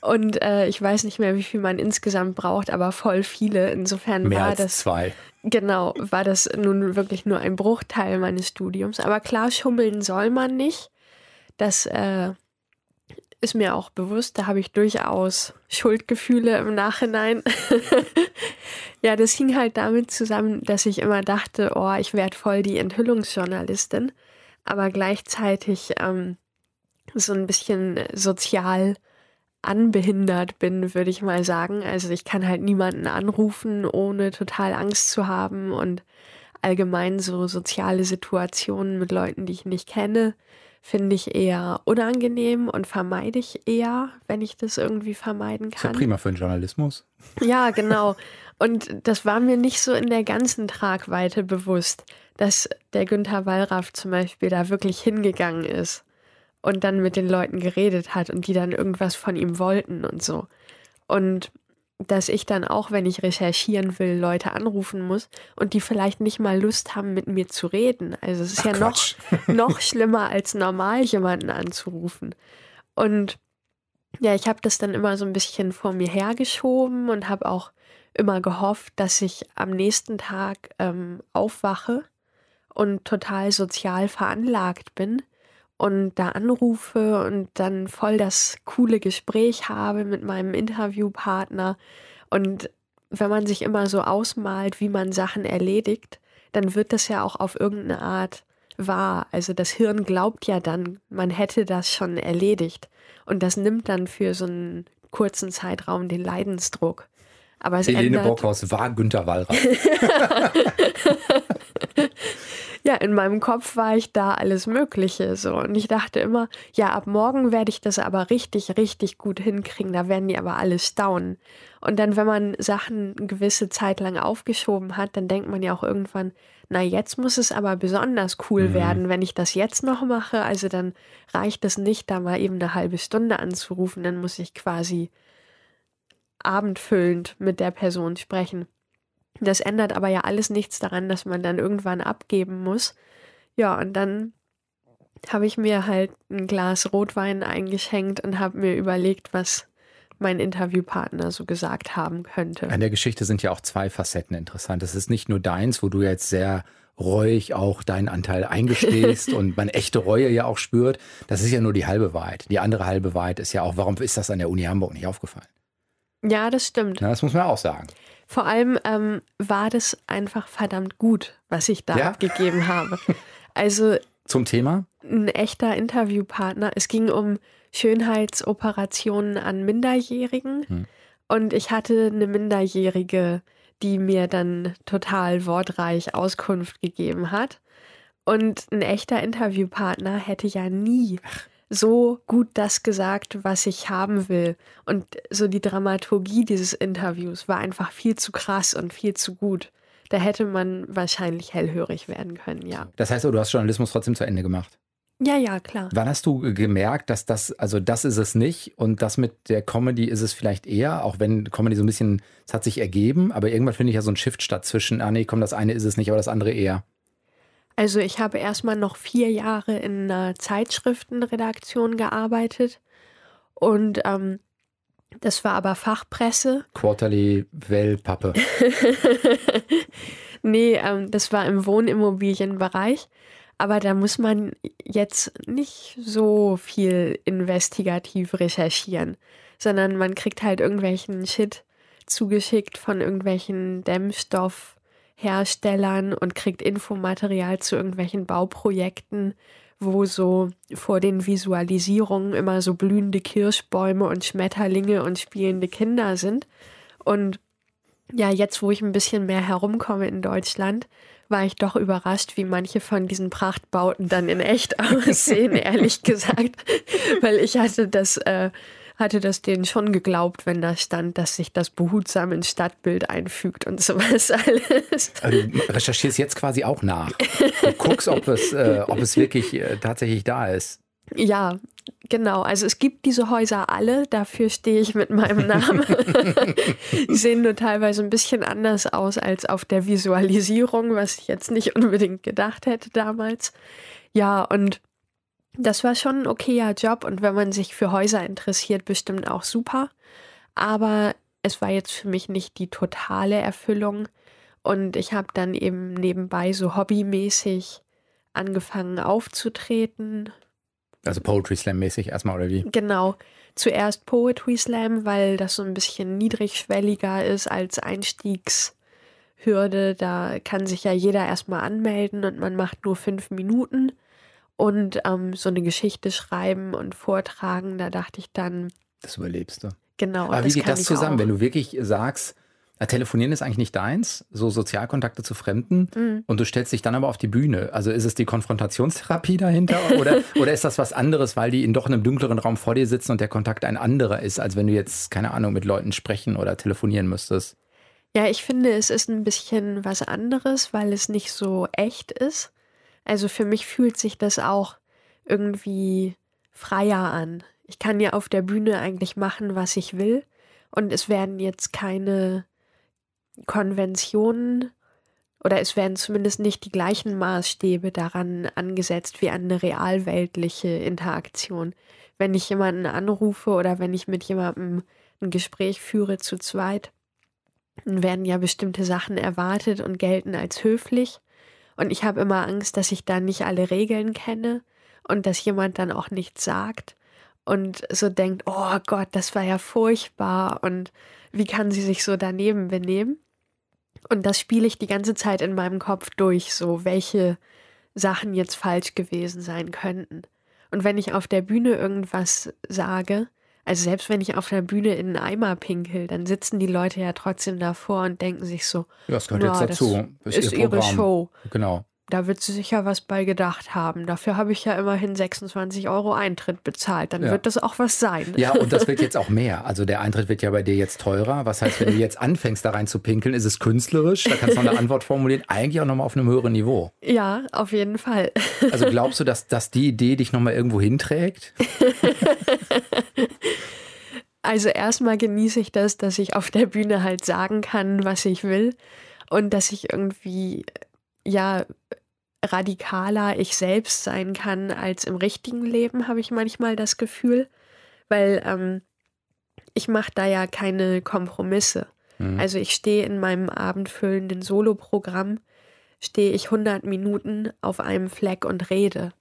[SPEAKER 4] Und äh, ich weiß nicht mehr, wie viel man insgesamt braucht, aber voll viele. Insofern
[SPEAKER 2] Mehr
[SPEAKER 4] war
[SPEAKER 2] als
[SPEAKER 4] das.
[SPEAKER 2] zwei.
[SPEAKER 4] Genau, war das nun wirklich nur ein Bruchteil meines Studiums. Aber klar, schummeln soll man nicht. Das äh, ist mir auch bewusst. Da habe ich durchaus Schuldgefühle im Nachhinein. ja, das hing halt damit zusammen, dass ich immer dachte, oh, ich werde voll die Enthüllungsjournalistin. Aber gleichzeitig ähm, so ein bisschen sozial anbehindert bin, würde ich mal sagen. Also ich kann halt niemanden anrufen, ohne total Angst zu haben und allgemein so soziale Situationen mit Leuten, die ich nicht kenne, finde ich eher unangenehm und vermeide ich eher, wenn ich das irgendwie vermeiden
[SPEAKER 2] Ist ja
[SPEAKER 4] kann.
[SPEAKER 2] prima für den Journalismus.
[SPEAKER 4] Ja, genau. Und das war mir nicht so in der ganzen Tragweite bewusst, dass der Günther Wallraff zum Beispiel da wirklich hingegangen ist und dann mit den Leuten geredet hat und die dann irgendwas von ihm wollten und so. Und dass ich dann auch, wenn ich recherchieren will, Leute anrufen muss und die vielleicht nicht mal Lust haben, mit mir zu reden. Also es ist
[SPEAKER 2] Ach,
[SPEAKER 4] ja noch, noch schlimmer, als normal jemanden anzurufen. Und ja, ich habe das dann immer so ein bisschen vor mir hergeschoben und habe auch immer gehofft, dass ich am nächsten Tag ähm, aufwache und total sozial veranlagt bin und da anrufe und dann voll das coole Gespräch habe mit meinem Interviewpartner. Und wenn man sich immer so ausmalt, wie man Sachen erledigt, dann wird das ja auch auf irgendeine Art wahr. Also das Hirn glaubt ja dann, man hätte das schon erledigt. Und das nimmt dann für so einen kurzen Zeitraum den Leidensdruck. Aber es
[SPEAKER 2] Helene
[SPEAKER 4] ändert,
[SPEAKER 2] Bockhaus war Günter Wallraff.
[SPEAKER 4] ja, in meinem Kopf war ich da alles Mögliche so. Und ich dachte immer, ja, ab morgen werde ich das aber richtig, richtig gut hinkriegen. Da werden die aber alle staunen. Und dann, wenn man Sachen eine gewisse Zeit lang aufgeschoben hat, dann denkt man ja auch irgendwann, na, jetzt muss es aber besonders cool mhm. werden, wenn ich das jetzt noch mache. Also dann reicht es nicht, da mal eben eine halbe Stunde anzurufen. Dann muss ich quasi abendfüllend mit der Person sprechen. Das ändert aber ja alles nichts daran, dass man dann irgendwann abgeben muss. Ja, und dann habe ich mir halt ein Glas Rotwein eingeschenkt und habe mir überlegt, was mein Interviewpartner so gesagt haben könnte.
[SPEAKER 2] An der Geschichte sind ja auch zwei Facetten interessant. Es ist nicht nur deins, wo du jetzt sehr reuig auch deinen Anteil eingestehst und man echte Reue ja auch spürt. Das ist ja nur die halbe Wahrheit. Die andere halbe Wahrheit ist ja auch, warum ist das an der Uni Hamburg nicht aufgefallen?
[SPEAKER 4] Ja, das stimmt.
[SPEAKER 2] Na, das muss man auch sagen.
[SPEAKER 4] Vor allem ähm, war das einfach verdammt gut, was ich da ja? abgegeben habe. Also
[SPEAKER 2] zum Thema?
[SPEAKER 4] Ein echter Interviewpartner. Es ging um Schönheitsoperationen an Minderjährigen. Hm. Und ich hatte eine Minderjährige, die mir dann total wortreich Auskunft gegeben hat. Und ein echter Interviewpartner hätte ja nie Ach so gut das gesagt, was ich haben will. Und so die Dramaturgie dieses Interviews war einfach viel zu krass und viel zu gut. Da hätte man wahrscheinlich hellhörig werden können, ja.
[SPEAKER 2] Das heißt, du hast Journalismus trotzdem zu Ende gemacht?
[SPEAKER 4] Ja, ja, klar.
[SPEAKER 2] Wann hast du gemerkt, dass das, also das ist es nicht und das mit der Comedy ist es vielleicht eher, auch wenn Comedy so ein bisschen, es hat sich ergeben, aber irgendwann finde ich ja so ein Shift statt zwischen, ah nee, komm, das eine ist es nicht, aber das andere eher.
[SPEAKER 4] Also ich habe erstmal noch vier Jahre in einer Zeitschriftenredaktion gearbeitet und ähm, das war aber Fachpresse.
[SPEAKER 2] Quarterly Wellpappe.
[SPEAKER 4] nee, ähm, das war im Wohnimmobilienbereich. Aber da muss man jetzt nicht so viel investigativ recherchieren, sondern man kriegt halt irgendwelchen Shit zugeschickt von irgendwelchen Dämmstoff Herstellern und kriegt Infomaterial zu irgendwelchen Bauprojekten, wo so vor den Visualisierungen immer so blühende Kirschbäume und Schmetterlinge und spielende Kinder sind. Und ja, jetzt, wo ich ein bisschen mehr herumkomme in Deutschland, war ich doch überrascht, wie manche von diesen Prachtbauten dann in echt aussehen, ehrlich gesagt. Weil ich hatte das äh, hatte das denen schon geglaubt, wenn da stand, dass sich das behutsam ins Stadtbild einfügt und sowas alles.
[SPEAKER 2] Also du recherchierst jetzt quasi auch nach. Du guckst, ob es, äh, ob es wirklich äh, tatsächlich da ist.
[SPEAKER 4] Ja, genau. Also es gibt diese Häuser alle, dafür stehe ich mit meinem Namen. Die sehen nur teilweise ein bisschen anders aus als auf der Visualisierung, was ich jetzt nicht unbedingt gedacht hätte damals. Ja, und das war schon ein okayer Job und wenn man sich für Häuser interessiert, bestimmt auch super. Aber es war jetzt für mich nicht die totale Erfüllung. Und ich habe dann eben nebenbei so hobbymäßig angefangen aufzutreten.
[SPEAKER 2] Also Poetry Slam mäßig erstmal oder wie?
[SPEAKER 4] Genau. Zuerst Poetry Slam, weil das so ein bisschen niedrigschwelliger ist als Einstiegshürde. Da kann sich ja jeder erstmal anmelden und man macht nur fünf Minuten und ähm, so eine Geschichte schreiben und vortragen, da dachte ich dann.
[SPEAKER 2] Das überlebst du.
[SPEAKER 4] Genau.
[SPEAKER 2] Aber wie geht das zusammen, auch. wenn du wirklich sagst, na, telefonieren ist eigentlich nicht deins, so Sozialkontakte zu Fremden mhm. und du stellst dich dann aber auf die Bühne. Also ist es die Konfrontationstherapie dahinter oder, oder ist das was anderes, weil die in doch einem dunkleren Raum vor dir sitzen und der Kontakt ein anderer ist, als wenn du jetzt, keine Ahnung, mit Leuten sprechen oder telefonieren müsstest?
[SPEAKER 4] Ja, ich finde, es ist ein bisschen was anderes, weil es nicht so echt ist. Also für mich fühlt sich das auch irgendwie freier an. Ich kann ja auf der Bühne eigentlich machen, was ich will. Und es werden jetzt keine Konventionen oder es werden zumindest nicht die gleichen Maßstäbe daran angesetzt wie eine realweltliche Interaktion. Wenn ich jemanden anrufe oder wenn ich mit jemandem ein Gespräch führe zu zweit, dann werden ja bestimmte Sachen erwartet und gelten als höflich. Und ich habe immer Angst, dass ich da nicht alle Regeln kenne und dass jemand dann auch nichts sagt und so denkt, oh Gott, das war ja furchtbar und wie kann sie sich so daneben benehmen? Und das spiele ich die ganze Zeit in meinem Kopf durch, so welche Sachen jetzt falsch gewesen sein könnten. Und wenn ich auf der Bühne irgendwas sage, also selbst wenn ich auf der Bühne in einen Eimer pinkel, dann sitzen die Leute ja trotzdem davor und denken sich so,
[SPEAKER 2] ja, das gehört jetzt dazu.
[SPEAKER 4] Das ist, ist ihre Show.
[SPEAKER 2] Genau.
[SPEAKER 4] Da wird sie sicher was bei gedacht haben. Dafür habe ich ja immerhin 26 Euro Eintritt bezahlt. Dann ja. wird das auch was sein.
[SPEAKER 2] Ja, und das wird jetzt auch mehr. Also der Eintritt wird ja bei dir jetzt teurer. Was heißt, wenn du jetzt anfängst, da rein zu pinkeln, ist es künstlerisch? Da kannst du noch eine Antwort formulieren. Eigentlich auch nochmal auf einem höheren Niveau.
[SPEAKER 4] Ja, auf jeden Fall.
[SPEAKER 2] Also glaubst du, dass, dass die Idee dich nochmal irgendwo hinträgt?
[SPEAKER 4] Also erstmal genieße ich das, dass ich auf der Bühne halt sagen kann, was ich will und dass ich irgendwie ja radikaler ich selbst sein kann als im richtigen Leben, habe ich manchmal das Gefühl, weil ähm, ich mache da ja keine Kompromisse. Mhm. Also ich stehe in meinem abendfüllenden Soloprogramm, stehe ich 100 Minuten auf einem Fleck und rede.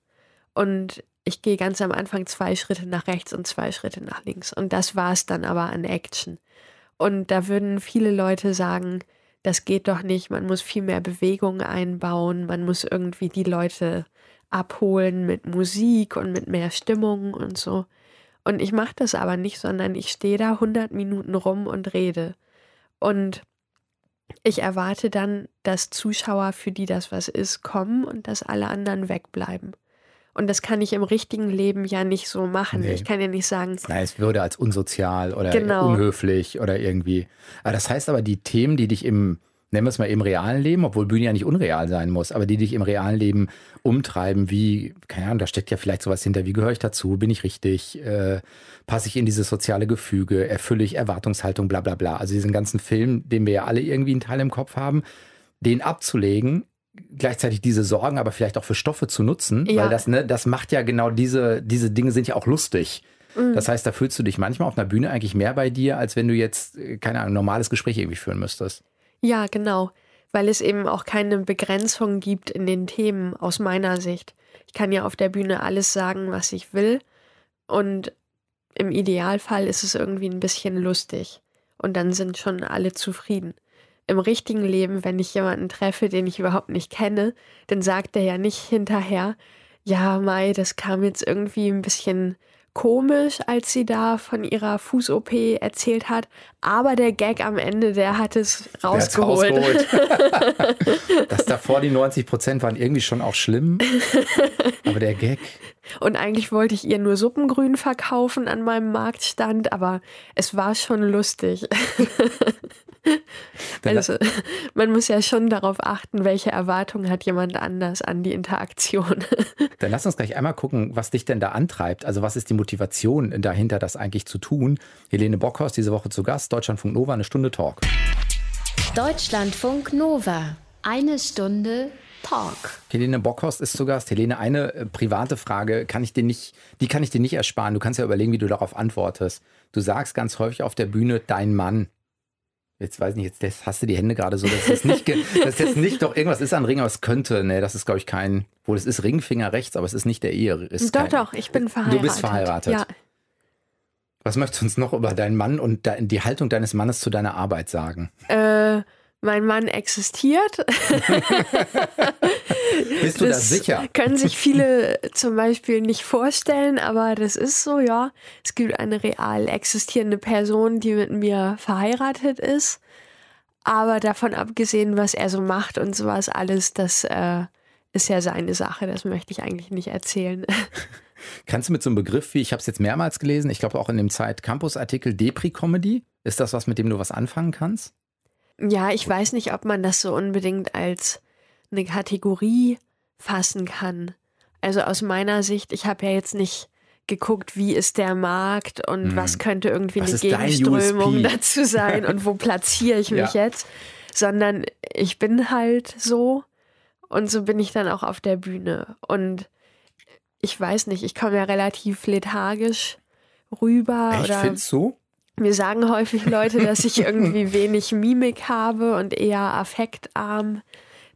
[SPEAKER 4] Und ich gehe ganz am Anfang zwei Schritte nach rechts und zwei Schritte nach links. Und das war es dann aber an Action. Und da würden viele Leute sagen, das geht doch nicht, man muss viel mehr Bewegung einbauen, man muss irgendwie die Leute abholen mit Musik und mit mehr Stimmung und so. Und ich mache das aber nicht, sondern ich stehe da 100 Minuten rum und rede. Und ich erwarte dann, dass Zuschauer, für die das was ist, kommen und dass alle anderen wegbleiben. Und das kann ich im richtigen Leben ja nicht so machen. Nee. Ich kann ja nicht sagen.
[SPEAKER 2] Nein, es würde als unsozial oder genau. unhöflich oder irgendwie. Aber das heißt aber, die Themen, die dich im, nennen wir es mal im realen Leben, obwohl Bühne ja nicht unreal sein muss, aber die dich im realen Leben umtreiben, wie, keine Ahnung, da steckt ja vielleicht sowas hinter, wie gehöre ich dazu, bin ich richtig, äh, passe ich in dieses soziale Gefüge, erfülle ich Erwartungshaltung, bla bla bla. Also diesen ganzen Film, den wir ja alle irgendwie einen Teil im Kopf haben, den abzulegen gleichzeitig diese Sorgen aber vielleicht auch für Stoffe zu nutzen, ja. weil das, ne, das macht ja genau diese, diese Dinge sind ja auch lustig. Mhm. Das heißt, da fühlst du dich manchmal auf einer Bühne eigentlich mehr bei dir, als wenn du jetzt, äh, keine Ahnung, ein normales Gespräch irgendwie führen müsstest.
[SPEAKER 4] Ja, genau. Weil es eben auch keine Begrenzung gibt in den Themen aus meiner Sicht. Ich kann ja auf der Bühne alles sagen, was ich will. Und im Idealfall ist es irgendwie ein bisschen lustig. Und dann sind schon alle zufrieden im richtigen Leben, wenn ich jemanden treffe, den ich überhaupt nicht kenne, dann sagt er ja nicht hinterher, ja, Mai, das kam jetzt irgendwie ein bisschen komisch, als sie da von ihrer Fuß-OP erzählt hat. Aber der Gag am Ende, der hat es rausgeholt. rausgeholt.
[SPEAKER 2] Dass davor die 90 Prozent waren irgendwie schon auch schlimm. Aber der Gag.
[SPEAKER 4] Und eigentlich wollte ich ihr nur Suppengrün verkaufen an meinem Marktstand, aber es war schon lustig. also man muss ja schon darauf achten, welche Erwartungen hat jemand anders an die Interaktion.
[SPEAKER 2] Dann lass uns gleich einmal gucken, was dich denn da antreibt. Also was ist die Motivation dahinter, das eigentlich zu tun? Helene Bockhorst diese Woche zu Gast, Deutschlandfunk Nova, eine Stunde Talk.
[SPEAKER 1] Deutschlandfunk Nova, eine Stunde Talk.
[SPEAKER 2] Helene Bockhorst ist zu Gast. Helene, eine äh, private Frage kann ich dir nicht, die kann ich dir nicht ersparen. Du kannst ja überlegen, wie du darauf antwortest. Du sagst ganz häufig auf der Bühne dein Mann. Jetzt weiß ich nicht, jetzt hast du die Hände gerade so, dass es nicht, dass jetzt nicht doch irgendwas ist an Ring, aber es könnte, ne, das ist glaube ich kein, wohl es ist Ringfinger rechts, aber es ist nicht der Ehe. Ist
[SPEAKER 4] doch, kein, doch, ich bin verheiratet.
[SPEAKER 2] Du bist verheiratet. Ja. Was möchtest du uns noch über deinen Mann und die Haltung deines Mannes zu deiner Arbeit sagen?
[SPEAKER 4] Äh, mein Mann existiert.
[SPEAKER 2] Bist du das da sicher?
[SPEAKER 4] Können sich viele zum Beispiel nicht vorstellen, aber das ist so, ja. Es gibt eine real existierende Person, die mit mir verheiratet ist. Aber davon abgesehen, was er so macht und sowas alles, das äh, ist ja seine Sache. Das möchte ich eigentlich nicht erzählen.
[SPEAKER 2] Kannst du mit so einem Begriff wie, ich habe es jetzt mehrmals gelesen, ich glaube auch in dem Zeit Campus Artikel Depri-Comedy, ist das was, mit dem du was anfangen kannst?
[SPEAKER 4] Ja, ich weiß nicht, ob man das so unbedingt als eine Kategorie fassen kann. Also aus meiner Sicht, ich habe ja jetzt nicht geguckt, wie ist der Markt und hm. was könnte irgendwie was eine Gegenströmung dazu sein und wo platziere ich mich ja. jetzt, sondern ich bin halt so und so bin ich dann auch auf der Bühne und ich weiß nicht, ich komme ja relativ lethargisch rüber.
[SPEAKER 2] Oder findest du?
[SPEAKER 4] Mir sagen häufig Leute, dass ich irgendwie wenig Mimik habe und eher affektarm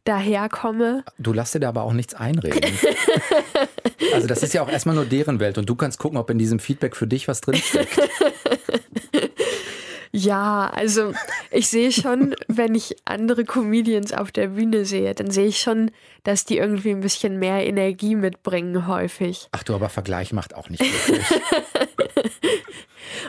[SPEAKER 4] daherkomme.
[SPEAKER 2] Du lass dir da aber auch nichts einreden. also das ist ja auch erstmal nur deren Welt und du kannst gucken, ob in diesem Feedback für dich was drinsteckt.
[SPEAKER 4] Ja, also ich sehe schon, wenn ich andere Comedians auf der Bühne sehe, dann sehe ich schon, dass die irgendwie ein bisschen mehr Energie mitbringen häufig.
[SPEAKER 2] Ach du, aber Vergleich macht auch nicht wirklich.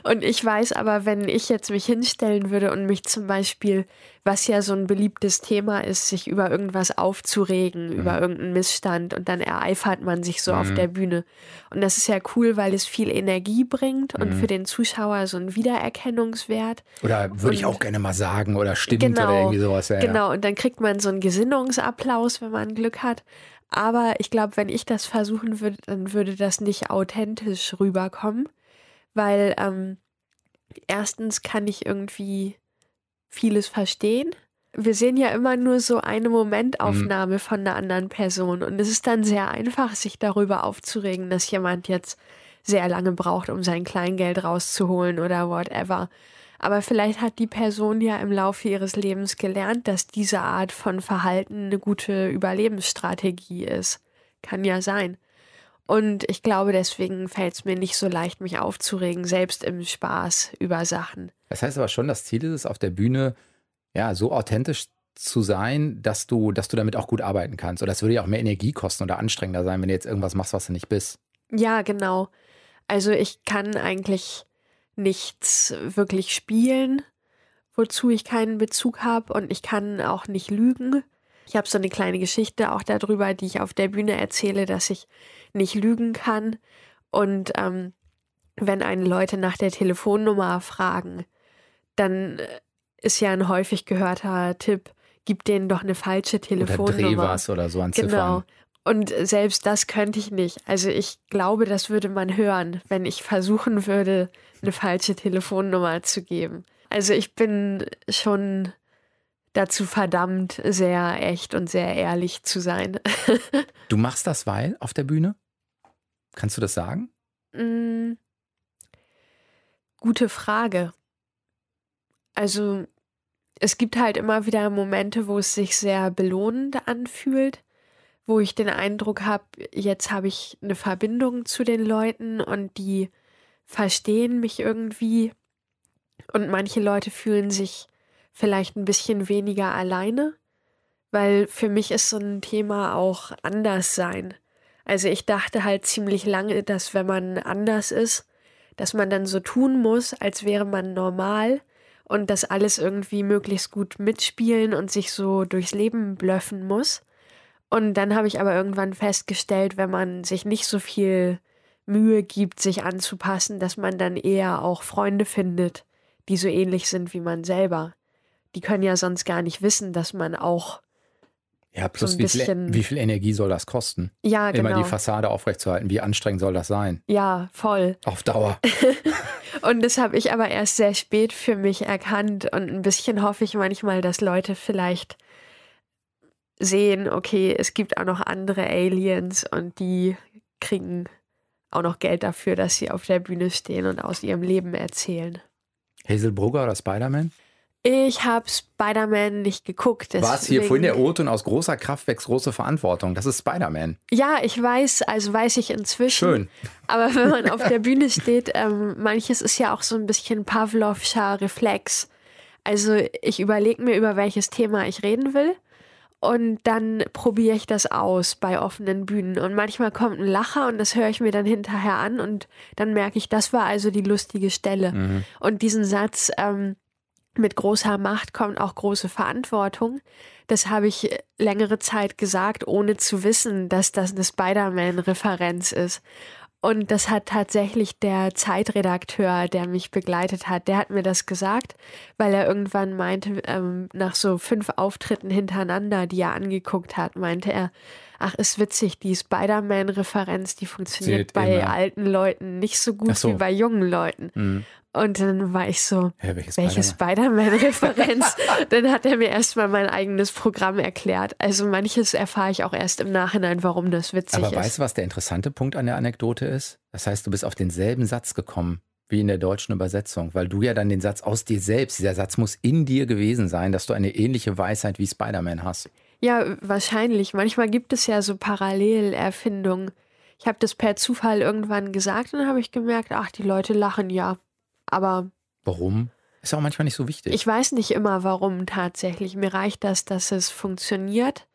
[SPEAKER 4] Und ich weiß aber, wenn ich jetzt mich hinstellen würde und mich zum Beispiel, was ja so ein beliebtes Thema ist, sich über irgendwas aufzuregen, mhm. über irgendeinen Missstand und dann ereifert man sich so mhm. auf der Bühne. Und das ist ja cool, weil es viel Energie bringt und mhm. für den Zuschauer so einen Wiedererkennungswert.
[SPEAKER 2] Oder würde ich auch gerne mal sagen oder stimmt genau, oder irgendwie sowas. Ja,
[SPEAKER 4] genau, und dann kriegt man so einen Gesinnungsapplaus, wenn man Glück hat. Aber ich glaube, wenn ich das versuchen würde, dann würde das nicht authentisch rüberkommen, weil ähm, erstens kann ich irgendwie vieles verstehen. Wir sehen ja immer nur so eine Momentaufnahme mhm. von einer anderen Person und es ist dann sehr einfach, sich darüber aufzuregen, dass jemand jetzt sehr lange braucht, um sein Kleingeld rauszuholen oder whatever. Aber vielleicht hat die Person ja im Laufe ihres Lebens gelernt, dass diese Art von Verhalten eine gute Überlebensstrategie ist. Kann ja sein. Und ich glaube, deswegen fällt es mir nicht so leicht, mich aufzuregen, selbst im Spaß über Sachen.
[SPEAKER 2] Das heißt aber schon, das Ziel ist es, auf der Bühne ja so authentisch zu sein, dass du, dass du damit auch gut arbeiten kannst. Oder es würde ja auch mehr Energie kosten oder anstrengender sein, wenn du jetzt irgendwas machst, was du nicht bist.
[SPEAKER 4] Ja, genau. Also ich kann eigentlich nichts wirklich spielen, wozu ich keinen Bezug habe und ich kann auch nicht lügen. Ich habe so eine kleine Geschichte auch darüber, die ich auf der Bühne erzähle, dass ich nicht lügen kann. Und ähm, wenn einen Leute nach der Telefonnummer fragen, dann äh, ist ja ein häufig gehörter Tipp, gib denen doch eine falsche Telefonnummer. Oder
[SPEAKER 2] dreh was oder so an. Genau.
[SPEAKER 4] Und selbst das könnte ich nicht. Also ich glaube, das würde man hören, wenn ich versuchen würde, eine falsche Telefonnummer zu geben. Also ich bin schon dazu verdammt, sehr echt und sehr ehrlich zu sein.
[SPEAKER 2] du machst das weil auf der Bühne? Kannst du das sagen? Mm,
[SPEAKER 4] gute Frage. Also es gibt halt immer wieder Momente, wo es sich sehr belohnend anfühlt wo ich den Eindruck habe, jetzt habe ich eine Verbindung zu den Leuten und die verstehen mich irgendwie. Und manche Leute fühlen sich vielleicht ein bisschen weniger alleine, weil für mich ist so ein Thema auch anders sein. Also ich dachte halt ziemlich lange, dass wenn man anders ist, dass man dann so tun muss, als wäre man normal und das alles irgendwie möglichst gut mitspielen und sich so durchs Leben blöffen muss. Und dann habe ich aber irgendwann festgestellt, wenn man sich nicht so viel Mühe gibt, sich anzupassen, dass man dann eher auch Freunde findet, die so ähnlich sind wie man selber. Die können ja sonst gar nicht wissen, dass man auch.
[SPEAKER 2] Ja, plus so wie, viel, wie, viel, Energie soll das kosten?
[SPEAKER 4] Ja, genau.
[SPEAKER 2] Immer die Fassade aufrechtzuerhalten. Wie anstrengend soll das sein?
[SPEAKER 4] Ja, voll.
[SPEAKER 2] Auf Dauer.
[SPEAKER 4] und das habe ich aber erst sehr spät für mich erkannt. Und ein bisschen hoffe ich manchmal, dass Leute vielleicht sehen, okay, es gibt auch noch andere Aliens und die kriegen auch noch Geld dafür, dass sie auf der Bühne stehen und aus ihrem Leben erzählen.
[SPEAKER 2] Hazel Brugger oder Spider-Man?
[SPEAKER 4] Ich habe Spider-Man nicht geguckt.
[SPEAKER 2] Was hier vorhin der O-Ton aus großer Kraft wächst große Verantwortung. Das ist Spider-Man.
[SPEAKER 4] Ja, ich weiß, also weiß ich inzwischen.
[SPEAKER 2] Schön.
[SPEAKER 4] Aber wenn man auf der Bühne steht, ähm, manches ist ja auch so ein bisschen Pavlovscher Reflex. Also ich überlege mir, über welches Thema ich reden will und dann probiere ich das aus bei offenen Bühnen. Und manchmal kommt ein Lacher und das höre ich mir dann hinterher an und dann merke ich, das war also die lustige Stelle. Mhm. Und diesen Satz, ähm, mit großer Macht kommt auch große Verantwortung. Das habe ich längere Zeit gesagt, ohne zu wissen, dass das eine Spider-Man-Referenz ist. Und das hat tatsächlich der Zeitredakteur, der mich begleitet hat, der hat mir das gesagt, weil er irgendwann meinte, ähm, nach so fünf Auftritten hintereinander, die er angeguckt hat, meinte er, ach, ist witzig, die Spider-Man-Referenz, die funktioniert bei immer. alten Leuten nicht so gut so. wie bei jungen Leuten. Mhm. Und dann war ich so, ja, welche Spider-Man-Referenz? dann hat er mir erstmal mein eigenes Programm erklärt. Also manches erfahre ich auch erst im Nachhinein, warum das witzig
[SPEAKER 2] Aber
[SPEAKER 4] ist.
[SPEAKER 2] Aber weißt du, was der interessante Punkt an der Anekdote ist? Das heißt, du bist auf denselben Satz gekommen wie in der deutschen Übersetzung, weil du ja dann den Satz aus dir selbst, dieser Satz muss in dir gewesen sein, dass du eine ähnliche Weisheit wie Spider-Man hast.
[SPEAKER 4] Ja, wahrscheinlich. Manchmal gibt es ja so Parallelerfindungen. Ich habe das per Zufall irgendwann gesagt und dann habe ich gemerkt, ach, die Leute lachen ja. Aber.
[SPEAKER 2] Warum? Ist auch manchmal nicht so wichtig.
[SPEAKER 4] Ich weiß nicht immer, warum tatsächlich. Mir reicht das, dass es funktioniert.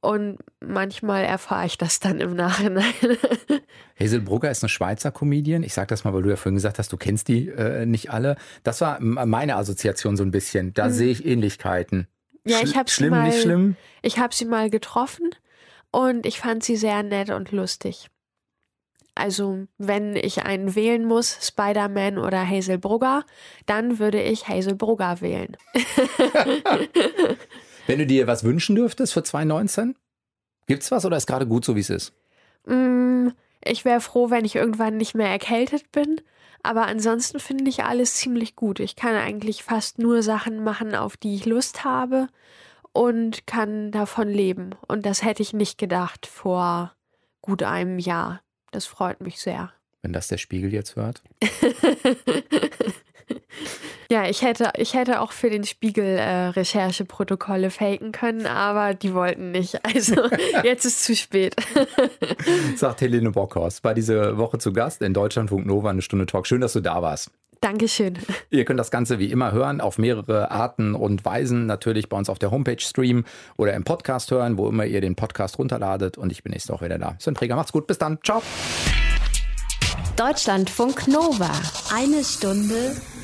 [SPEAKER 4] Und manchmal erfahre ich das dann im Nachhinein.
[SPEAKER 2] Hazel Brugger ist eine Schweizer Comedian. Ich sage das mal, weil du ja vorhin gesagt hast, du kennst die äh, nicht alle. Das war meine Assoziation so ein bisschen. Da mhm. sehe ich Ähnlichkeiten.
[SPEAKER 4] Ja, ich habe sie mal, nicht schlimm? Ich habe sie mal getroffen und ich fand sie sehr nett und lustig. Also, wenn ich einen wählen muss, Spider-Man oder Hazel Brugger, dann würde ich Hazel Brugger wählen.
[SPEAKER 2] wenn du dir was wünschen dürftest für 2019, gibt's was oder ist gerade gut so, wie es ist?
[SPEAKER 4] Mm, ich wäre froh, wenn ich irgendwann nicht mehr erkältet bin. Aber ansonsten finde ich alles ziemlich gut. Ich kann eigentlich fast nur Sachen machen, auf die ich Lust habe und kann davon leben. Und das hätte ich nicht gedacht vor gut einem Jahr. Das freut mich sehr.
[SPEAKER 2] Wenn das der Spiegel jetzt hört.
[SPEAKER 4] ja, ich hätte, ich hätte auch für den Spiegel äh, Rechercheprotokolle faken können, aber die wollten nicht. Also jetzt ist zu spät.
[SPEAKER 2] Sagt Helene Bockhorst. War diese Woche zu Gast in Deutschlandfunk Nova eine Stunde Talk. Schön, dass du da warst.
[SPEAKER 4] Dankeschön.
[SPEAKER 2] Ihr könnt das Ganze wie immer hören, auf mehrere Arten und Weisen. Natürlich bei uns auf der Homepage streamen oder im Podcast hören, wo immer ihr den Podcast runterladet. Und ich bin nächste Woche wieder da. Sven Träger, macht's gut. Bis dann. Ciao.
[SPEAKER 1] Deutschlandfunk Nova. Eine Stunde